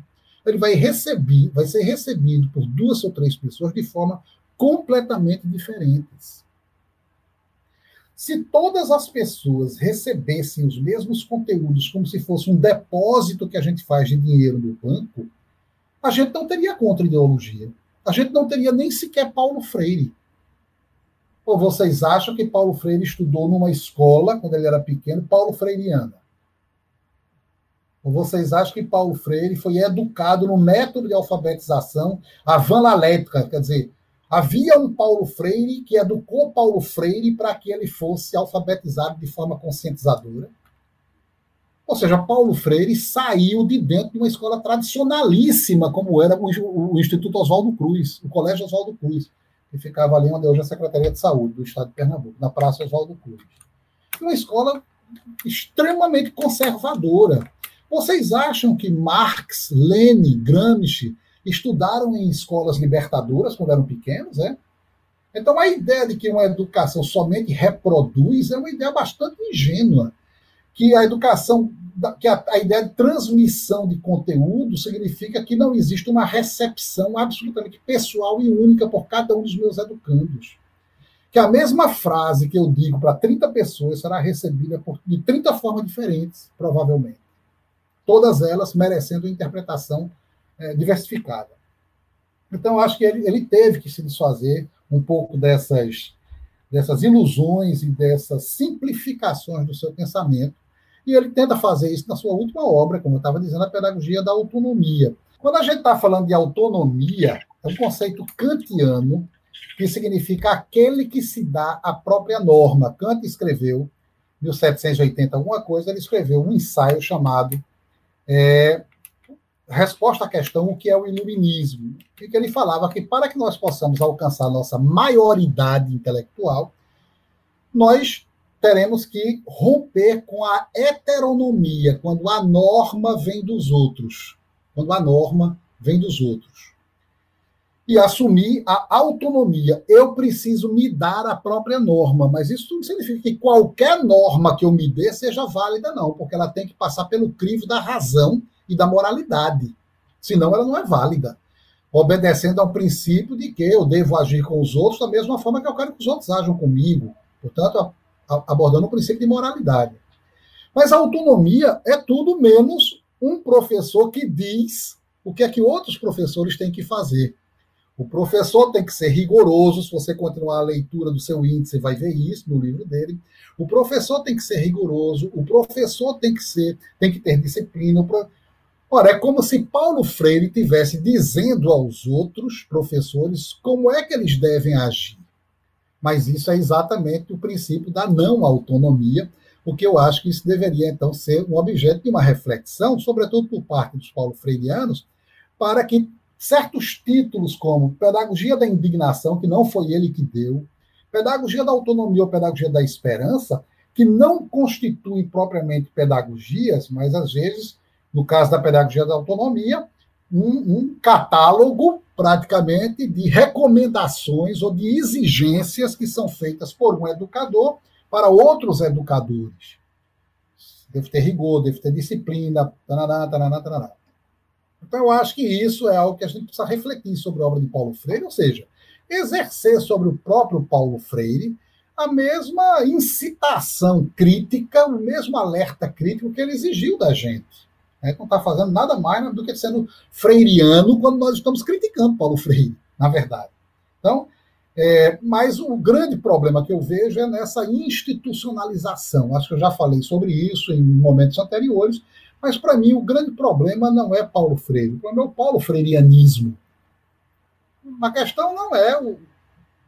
ele vai receber, vai ser recebido por duas ou três pessoas de forma completamente diferentes. Se todas as pessoas recebessem os mesmos conteúdos como se fosse um depósito que a gente faz de dinheiro no banco, a gente não teria contra-ideologia. A gente não teria nem sequer Paulo Freire. Ou vocês acham que Paulo Freire estudou numa escola, quando ele era pequeno, Paulo Freireana? Ou vocês acham que Paulo Freire foi educado no método de alfabetização avanalética, quer dizer, Havia um Paulo Freire que educou Paulo Freire para que ele fosse alfabetizado de forma conscientizadora. Ou seja, Paulo Freire saiu de dentro de uma escola tradicionalíssima, como era o, Instituto Oswaldo Cruz, o Colégio Oswaldo Cruz, que ficava ali onde hoje é a Secretaria de Saúde do Estado de Pernambuco, na Praça Oswaldo Cruz. Uma escola extremamente conservadora. Vocês acham que Marx, Lenin, Gramsci estudaram em escolas libertadoras quando eram pequenos, né? Então a ideia de que uma educação somente reproduz é uma ideia bastante ingênua, que a educação, que a, a ideia de transmissão de conteúdo significa que não existe uma recepção absolutamente pessoal e única por cada um dos meus educandos. Que a mesma frase que eu digo para 30 pessoas será recebida por, de 30 formas diferentes, provavelmente. Todas elas merecendo interpretação é, diversificada. Então, acho que ele, ele teve que se desfazer um pouco dessas, dessas ilusões e dessas simplificações do seu pensamento. E ele tenta fazer isso na sua última obra, como eu estava dizendo, a Pedagogia da Autonomia. Quando a gente está falando de autonomia, é um conceito kantiano que significa aquele que se dá a própria norma. Kant escreveu, 1780 alguma coisa, ele escreveu um ensaio chamado é, resposta à questão o que é o iluminismo, e que ele falava que para que nós possamos alcançar nossa maioridade intelectual, nós teremos que romper com a heteronomia, quando a norma vem dos outros. quando a norma vem dos outros. E assumir a autonomia. Eu preciso me dar a própria norma, mas isso não significa que qualquer norma que eu me dê seja válida, não, porque ela tem que passar pelo crivo da razão e da moralidade. Senão ela não é válida. Obedecendo ao princípio de que eu devo agir com os outros da mesma forma que eu quero que os outros ajam comigo. Portanto, abordando o princípio de moralidade. Mas a autonomia é tudo menos um professor que diz o que é que outros professores têm que fazer. O professor tem que ser rigoroso. Se você continuar a leitura do seu índice, vai ver isso no livro dele. O professor tem que ser rigoroso. O professor tem que ser, tem que ter disciplina. Ora, é como se Paulo Freire tivesse dizendo aos outros professores como é que eles devem agir. Mas isso é exatamente o princípio da não autonomia, porque eu acho que isso deveria, então, ser um objeto de uma reflexão, sobretudo por parte dos paulo freirianos, para que certos títulos como Pedagogia da Indignação, que não foi ele que deu, Pedagogia da Autonomia ou Pedagogia da Esperança, que não constituem propriamente pedagogias, mas às vezes, no caso da Pedagogia da Autonomia, um, um catálogo praticamente de recomendações ou de exigências que são feitas por um educador para outros educadores. Deve ter rigor, deve ter disciplina, taraná, taraná, taraná. Então, eu acho que isso é algo que a gente precisa refletir sobre a obra de Paulo Freire, ou seja, exercer sobre o próprio Paulo Freire a mesma incitação crítica, o mesmo alerta crítico que ele exigiu da gente. Né? Não está fazendo nada mais do que sendo freiriano quando nós estamos criticando Paulo Freire, na verdade. Então, é, mas o grande problema que eu vejo é nessa institucionalização. Acho que eu já falei sobre isso em momentos anteriores, mas para mim o grande problema não é Paulo Freire, o problema é o Paulo Freirianismo. A questão não é o,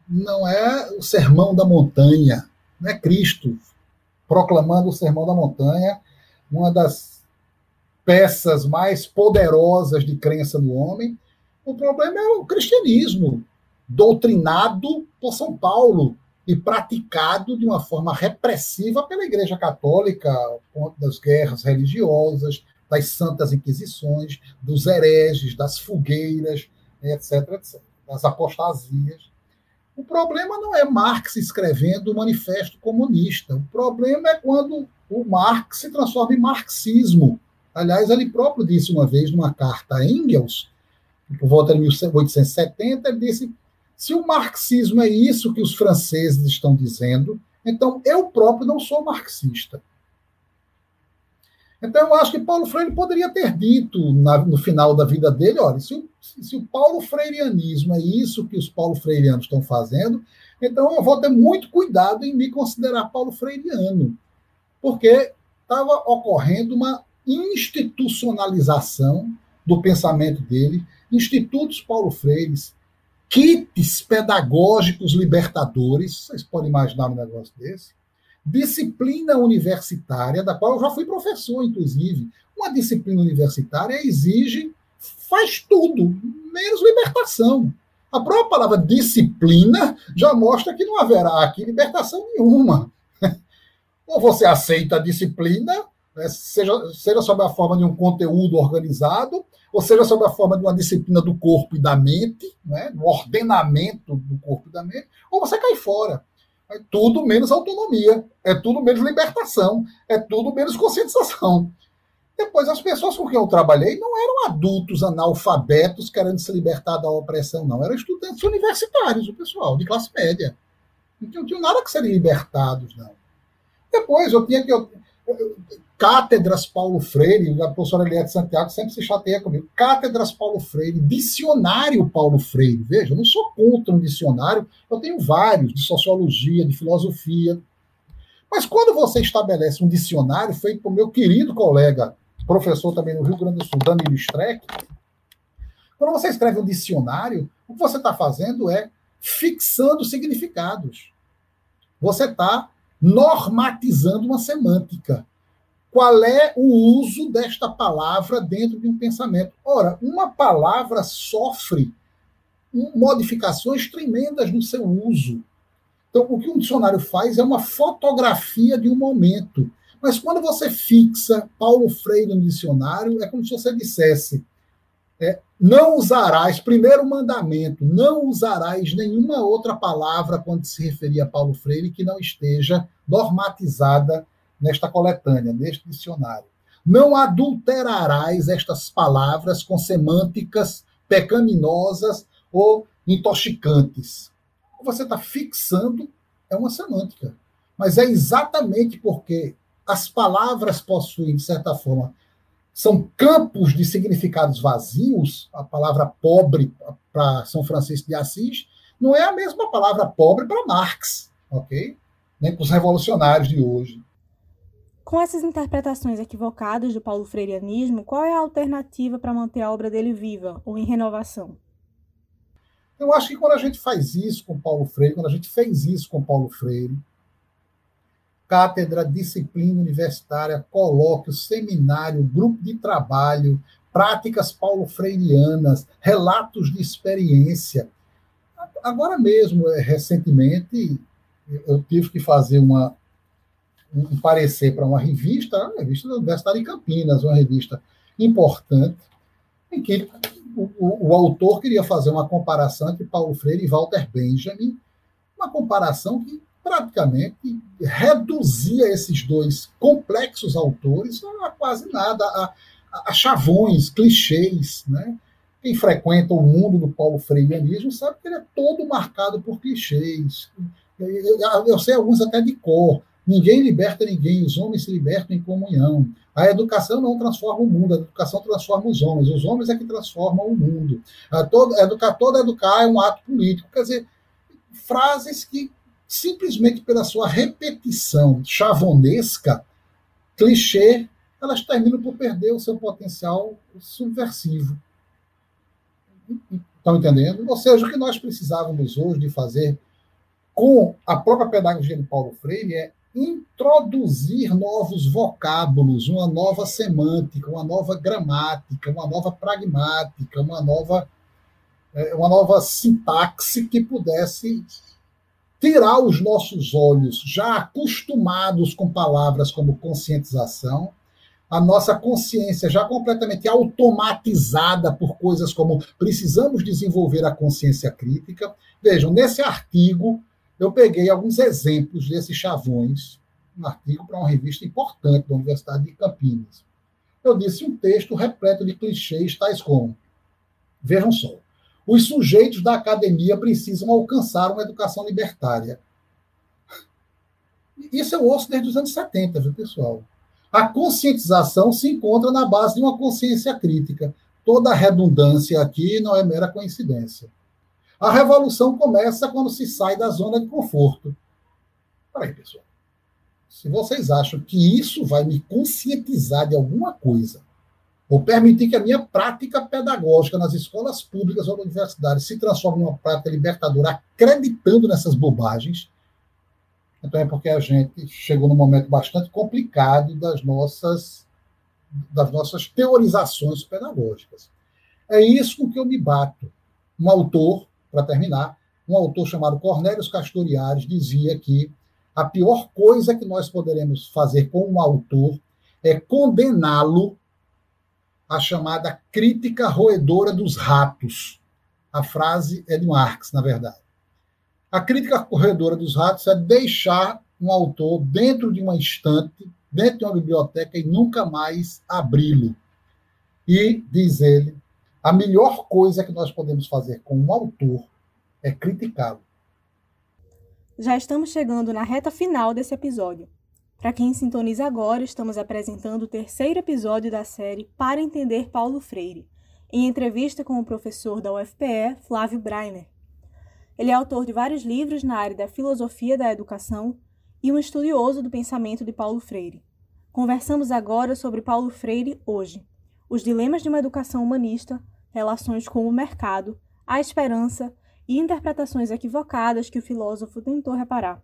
não é o sermão da montanha, não é Cristo proclamando o sermão da montanha, uma das peças mais poderosas de crença no homem. O problema é o cristianismo, doutrinado por São Paulo e praticado de uma forma repressiva pela Igreja Católica, das guerras religiosas, das santas inquisições, dos hereges, das fogueiras, etc, etc, das apostasias. O problema não é Marx escrevendo o Manifesto Comunista. O problema é quando o Marx se transforma em marxismo Aliás, ele próprio disse uma vez, numa carta a Engels, por volta de 1870, ele disse: se o marxismo é isso que os franceses estão dizendo, então eu próprio não sou marxista. Então, eu acho que Paulo Freire poderia ter dito na, no final da vida dele: olha, se o, se o Paulo Freireanismo é isso que os Paulo Freireanos estão fazendo, então eu vou ter muito cuidado em me considerar Paulo Freireano, porque estava ocorrendo uma institucionalização do pensamento dele, institutos Paulo Freire, kits pedagógicos libertadores, vocês podem imaginar um negócio desse, disciplina universitária, da qual eu já fui professor, inclusive. Uma disciplina universitária exige, faz tudo, menos libertação. A própria palavra disciplina já mostra que não haverá aqui libertação nenhuma. Ou você aceita a disciplina, né, seja, seja sob a forma de um conteúdo organizado, ou seja sob a forma de uma disciplina do corpo e da mente, né, um ordenamento do corpo e da mente, ou você cai fora. É tudo menos autonomia, é tudo menos libertação, é tudo menos conscientização. Depois, as pessoas com quem eu trabalhei não eram adultos analfabetos querendo se libertar da opressão, não. Eram estudantes universitários, o pessoal, de classe média. Não tinham nada que serem libertados, não. Depois, eu tinha que. Eu, Cátedras Paulo Freire, a professora Eliette Santiago sempre se chateia comigo. Cátedras Paulo Freire, dicionário Paulo Freire. Veja, eu não sou contra um dicionário, eu tenho vários, de sociologia, de filosofia. Mas quando você estabelece um dicionário feito por meu querido colega, professor também no Rio Grande do Sul, Danilo Streck, quando você escreve um dicionário, o que você está fazendo é fixando significados. Você está normatizando uma semântica qual é o uso desta palavra dentro de um pensamento. Ora, uma palavra sofre modificações tremendas no seu uso. Então, o que um dicionário faz é uma fotografia de um momento. Mas quando você fixa Paulo Freire no dicionário, é como se você dissesse: é, não usarás, primeiro mandamento, não usarás nenhuma outra palavra quando se referir a Paulo Freire que não esteja normatizada nesta coletânea, neste dicionário. Não adulterarás estas palavras com semânticas pecaminosas ou intoxicantes. Você está fixando é uma semântica. Mas é exatamente porque as palavras possuem, de certa forma, são campos de significados vazios, a palavra pobre para São Francisco de Assis não é a mesma palavra pobre para Marx, ok? Nem para os revolucionários de hoje. Com essas interpretações equivocadas do Paulo Freireanismo, qual é a alternativa para manter a obra dele viva ou em renovação? Eu acho que quando a gente faz isso com Paulo Freire, quando a gente fez isso com Paulo Freire, cátedra, disciplina universitária, colóquio, seminário, grupo de trabalho, práticas paulo-freirianas, relatos de experiência. Agora mesmo, recentemente, eu tive que fazer uma, um parecer para uma revista, a revista da Universidade de Campinas, uma revista importante, em que o, o, o, autor queria fazer uma comparação entre Paulo Freire e Walter Benjamin, uma comparação que praticamente reduzia esses dois complexos autores a quase nada, a, a chavões, clichês. Né? Quem frequenta o mundo do Paulo Freireanismo sabe que ele é todo marcado por clichês. Eu, sei alguns até de cor. Ninguém liberta ninguém, os homens se libertam em comunhão. A educação não transforma o mundo, a educação transforma os homens. Os homens é que transformam o mundo. A todo, educar, todo educar é um ato político. Quer dizer, frases que simplesmente pela sua repetição chavonesca, clichê, elas terminam por perder o seu potencial subversivo. Estão entendendo? Ou seja, o que nós precisávamos hoje de fazer com a própria pedagogia de Paulo Freire é introduzir novos vocábulos, uma nova semântica, uma nova gramática, uma nova pragmática, uma nova, é, uma nova sintaxe que pudesse tirar os nossos olhos, já acostumados com palavras como conscientização, a nossa consciência já completamente automatizada por coisas como precisamos desenvolver a consciência crítica. Vejam, nesse artigo eu peguei alguns exemplos desses chavões, um artigo para uma revista importante da Universidade de Campinas. Eu disse um texto repleto de clichês tais como: vejam só, os sujeitos da academia precisam alcançar uma educação libertária. Isso eu ouço desde os anos 70, viu, pessoal? A conscientização se encontra na base de uma consciência crítica. Toda redundância aqui não é mera coincidência. A revolução começa quando se sai da zona de conforto. Peraí, pessoal. Se vocês acham que isso vai me conscientizar de alguma coisa, ou permitir que a minha prática pedagógica nas escolas públicas ou universidades se transforme em uma prática libertadora, acreditando nessas bobagens, então é porque a gente chegou num momento bastante complicado das nossas, das nossas teorizações pedagógicas. É isso com que eu me bato. Um autor, para terminar, um autor chamado Cornelius Castoriares dizia que a pior coisa que nós poderemos fazer com um autor é condená-lo a chamada crítica roedora dos ratos. A frase é de Marx, na verdade. A crítica roedora dos ratos é deixar um autor dentro de uma estante, dentro de uma biblioteca e nunca mais abri-lo. E, diz ele, a melhor coisa que nós podemos fazer com um autor é criticá-lo. Já estamos chegando na reta final desse episódio. Para quem sintoniza agora, estamos apresentando o terceiro episódio da série Para Entender Paulo Freire, em entrevista com o professor da UFPE, Flávio Breiner. Ele é autor de vários livros na área da filosofia da educação e um estudioso do pensamento de Paulo Freire. Conversamos agora sobre Paulo Freire hoje, os dilemas de uma educação humanista, relações com o mercado, a esperança e interpretações equivocadas que o filósofo tentou reparar.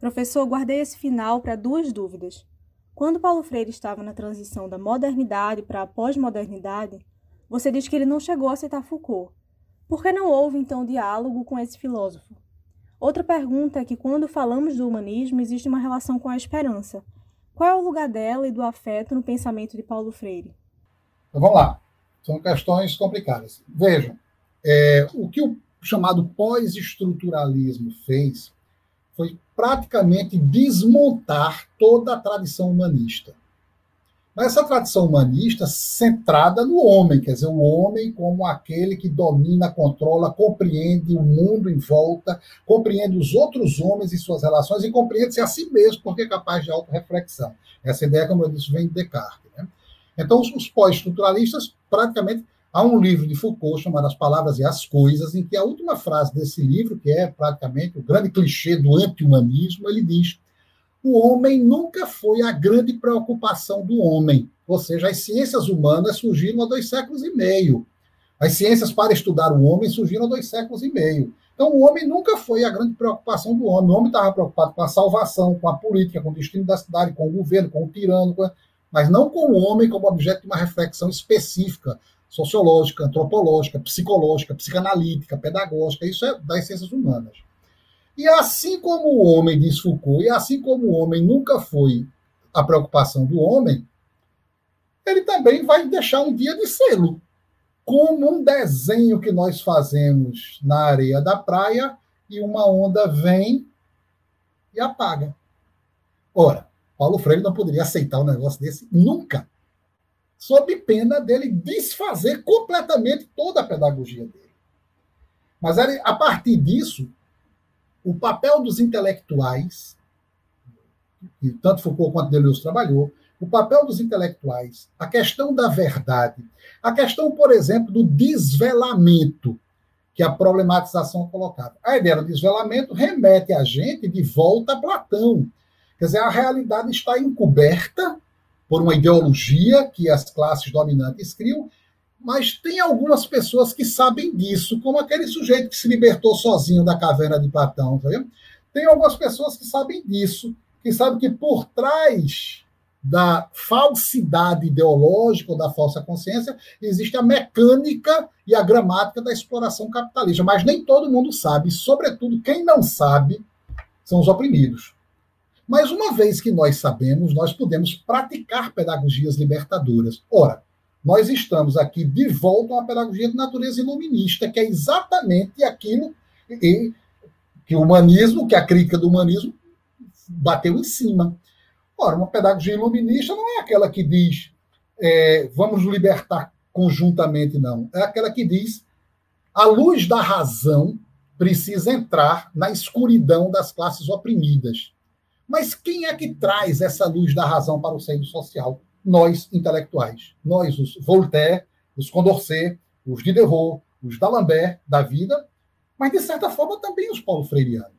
Professor, guardei esse final para duas dúvidas. Quando Paulo Freire estava na transição da modernidade para a pós-modernidade, você diz que ele não chegou a aceitar Foucault. Por que não houve, então, diálogo com esse filósofo? Outra pergunta é que, quando falamos do humanismo, existe uma relação com a esperança. Qual é o lugar dela e do afeto no pensamento de Paulo Freire? Então, vamos lá. São questões complicadas. Vejam, é, o que o chamado pós-estruturalismo fez foi praticamente desmontar toda a tradição humanista. Mas essa tradição humanista centrada no homem, quer dizer, o homem como aquele que domina, controla, compreende o mundo em volta, compreende os outros homens e suas relações e compreende-se a si mesmo, porque é capaz de autorreflexão. Essa ideia, como eu disse, vem de Descartes. Né? Então, os pós-estruturalistas, praticamente, há um livro de Foucault chamado As Palavras e as Coisas, em que a última frase desse livro, que é praticamente o grande clichê do anti-humanismo, ele diz o homem nunca foi a grande preocupação do homem. Ou seja, as ciências humanas surgiram há dois séculos e meio. As ciências para estudar o homem surgiram há dois séculos e meio. Então, o homem nunca foi a grande preocupação do homem. O homem estava preocupado com a salvação, com a política, com o destino da cidade, com o governo, com o tirano, com... mas não com o homem como objeto de uma reflexão específica, sociológica, antropológica, psicológica, psicanalítica, pedagógica. Isso é das ciências humanas. E assim como o homem, diz Foucault, e assim como o homem nunca foi a preocupação do homem, ele também vai deixar um dia de selo. Como um desenho que nós fazemos na areia da praia e uma onda vem e apaga. Ora, Paulo Freire não poderia aceitar um negócio desse nunca, sob pena dele desfazer completamente toda a pedagogia dele. Mas a partir disso, o papel dos intelectuais, que tanto Foucault quanto Deleuze trabalhou, o papel dos intelectuais, a questão da verdade, a questão, por exemplo, do desvelamento, que a problematização colocava. A ideia do desvelamento remete a gente de volta a Platão. Quer dizer, a realidade está encoberta por uma ideologia que as classes dominantes criam, mas tem algumas pessoas que sabem disso, como aquele sujeito que se libertou sozinho da caverna de Platão. Tá tem algumas pessoas que sabem disso, que sabem que por trás da falsidade ideológica ou da falsa consciência existe a mecânica e a gramática da exploração capitalista. Mas nem todo mundo sabe, sobretudo quem não sabe são os oprimidos. Mas uma vez que nós sabemos, nós podemos praticar pedagogias libertadoras. Ora, nós estamos aqui de volta a uma pedagogia de natureza iluminista, que é exatamente aquilo que, que o humanismo, que a crítica do humanismo bateu em cima. Ora, uma pedagogia iluminista não é aquela que diz é, vamos libertar conjuntamente, não. É aquela que diz a luz da razão precisa entrar na escuridão das classes oprimidas. Mas quem é que traz essa luz da razão para o seio social? nós intelectuais, nós, os Voltaire, os Condorcet, os Diderot, os D'Alembert da vida, mas de certa forma também os Paulo Freireanos.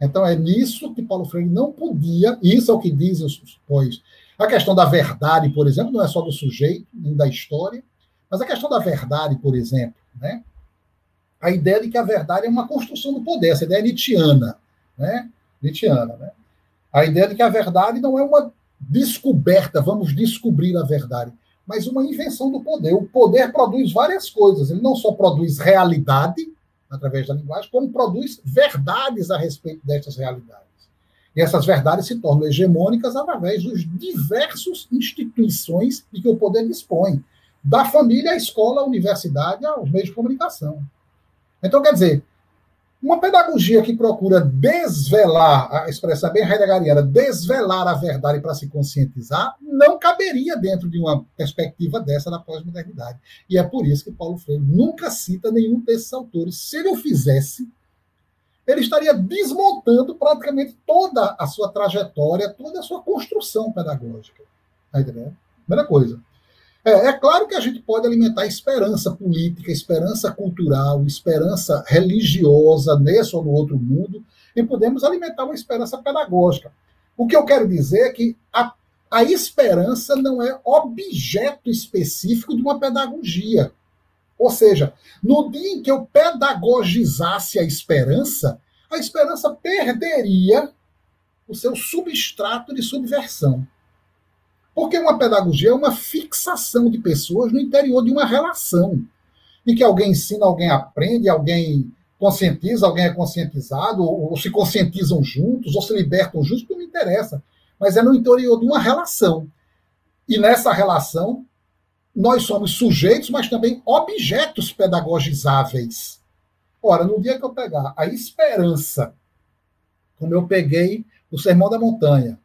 Então é nisso que Paulo Freire não podia, e isso é o que dizem os pós. A questão da verdade, por exemplo, não é só do sujeito, nem da história, mas a questão da verdade, por exemplo, né? A ideia de que a verdade é uma construção do poder, essa ideia é Nietzscheana, né? Nietzscheana, né? A ideia de que a verdade não é uma descoberta, vamos descobrir a verdade, mas uma invenção do poder. O poder produz várias coisas. Ele não só produz realidade através da linguagem, como produz verdades a respeito destas realidades. E essas verdades se tornam hegemônicas através dos diversos instituições de que o poder dispõe, da família à escola, à universidade, aos meios de comunicação. Então, quer dizer, uma pedagogia que procura desvelar, a expressão é bem heideggeriana, desvelar a verdade para se conscientizar, não caberia dentro de uma perspectiva dessa da pós-modernidade. E é por isso que Paulo Freire nunca cita nenhum desses autores. Se ele o fizesse, ele estaria desmontando praticamente toda a sua trajetória, toda a sua construção pedagógica. Tá entendendo? Primeira coisa. É, é, claro que a gente pode alimentar esperança política, esperança cultural, esperança religiosa nesse ou no outro mundo, e podemos alimentar uma esperança pedagógica. O que eu quero dizer é que a, a esperança não é objeto específico de uma pedagogia. Ou seja, no dia em que eu pedagogizasse a esperança, a esperança perderia o seu substrato de subversão. Porque uma pedagogia é uma fixação de pessoas no interior de uma relação. E que alguém ensina, alguém aprende, alguém conscientiza, alguém é conscientizado, ou, ou se conscientizam juntos, ou se libertam juntos, não interessa. Mas é no interior de uma relação. E nessa relação, nós somos sujeitos, mas também objetos pedagogizáveis. Ora, no dia que eu pegar a esperança, como eu peguei o Sermão da Montanha,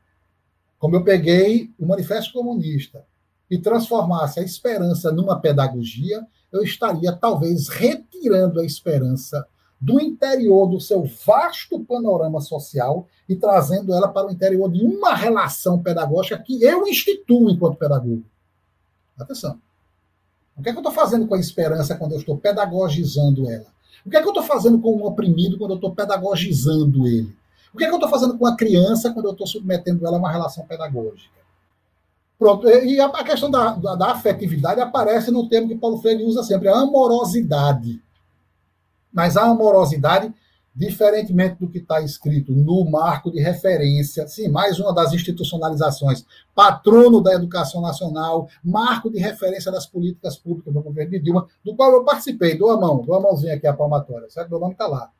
como eu peguei o Manifesto Comunista, e transformasse a esperança numa pedagogia, eu estaria talvez retirando a esperança do interior do seu vasto panorama social e trazendo ela para o interior de uma relação pedagógica que eu instituo enquanto pedagogo. Atenção. O que é que eu estou fazendo com a esperança quando eu estou pedagogizando ela? O que é que eu estou fazendo com um oprimido quando eu estou pedagogizando ele? O que é que eu estou fazendo com a criança quando eu estou submetendo ela a uma relação pedagógica? Pronto, e a questão da, da, da, afetividade aparece no termo que Paulo Freire usa sempre, a amorosidade. Mas a amorosidade, diferentemente do que está escrito no marco de referência, sim, mais uma das institucionalizações, patrono da educação nacional, marco de referência das políticas públicas do governo de Dilma, do qual eu participei, dou a mão, dou a mãozinha aqui a palmatória, certo? Meu nome está lá.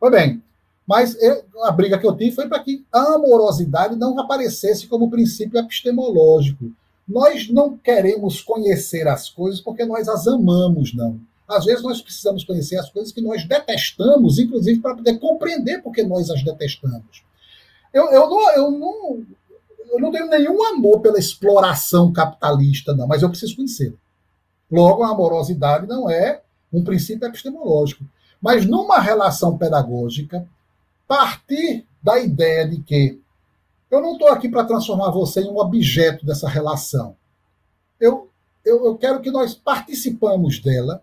Pois bem, mas eu, a briga que eu tive foi para que a amorosidade não aparecesse como princípio epistemológico. Nós não queremos conhecer as coisas porque nós as amamos, não. Às vezes nós precisamos conhecer as coisas que nós detestamos, inclusive para poder compreender porque nós as detestamos. Eu, eu, não, eu, não, eu não tenho nenhum amor pela exploração capitalista, não, mas eu preciso conhecer. Logo, a amorosidade não é um princípio epistemológico. Mas numa relação pedagógica, partir da ideia de que eu não estou aqui para transformar você em um objeto dessa relação. Eu, eu, eu quero que nós participamos dela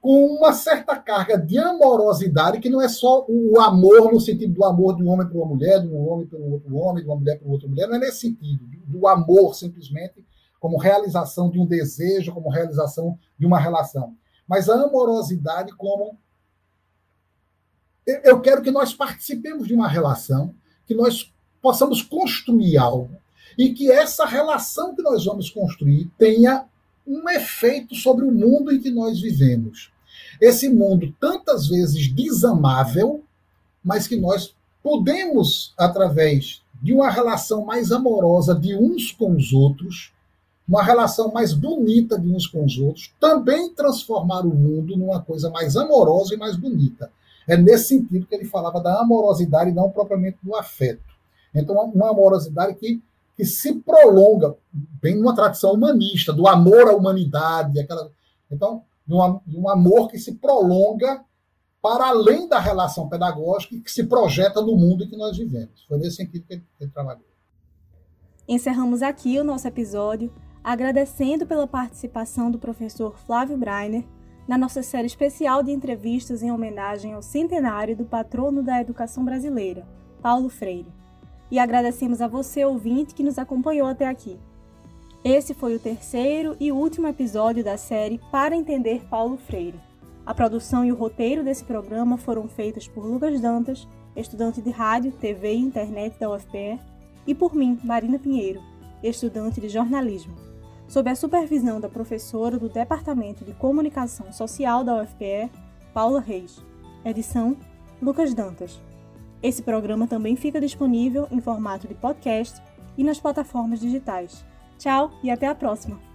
com uma certa carga de amorosidade, que não é só o amor no sentido do amor de um homem para uma mulher, de um homem para um outro homem, de uma mulher para outra mulher, não é nesse sentido, do amor simplesmente como realização de um desejo, como realização de uma relação. Mas a amorosidade como eu quero que nós participemos de uma relação, que nós possamos construir algo e que essa relação que nós vamos construir tenha um efeito sobre o mundo em que nós vivemos. Esse mundo tantas vezes desamável, mas que nós podemos, através de uma relação mais amorosa de uns com os outros, uma relação mais bonita de uns com os outros, também transformar o mundo numa coisa mais amorosa e mais bonita. É nesse sentido que ele falava da amorosidade, não propriamente do afeto. Então, uma amorosidade que, que se prolonga, bem numa tradição humanista, do amor à humanidade, aquela, então, um, de um amor que se prolonga para além da relação pedagógica e que se projeta no mundo em que nós vivemos. Foi nesse sentido que ele, que ele trabalhou. Encerramos aqui o nosso episódio, agradecendo pela participação do professor Flávio Breiner na nossa série especial de entrevistas em homenagem ao centenário do patrono da educação brasileira, Paulo Freire. E agradecemos a você, ouvinte, que nos acompanhou até aqui. Esse foi o terceiro e último episódio da série Para Entender Paulo Freire. A produção e o roteiro desse programa foram feitos por Lucas Dantas, estudante de rádio, TV e internet da UFPE, e por mim, Marina Pinheiro, estudante de jornalismo sob a supervisão da professora do Departamento de Comunicação Social da UFPE, Paula Reis. Edição: Lucas Dantas. Esse programa também fica disponível em formato de podcast e nas plataformas digitais. Tchau e até a próxima!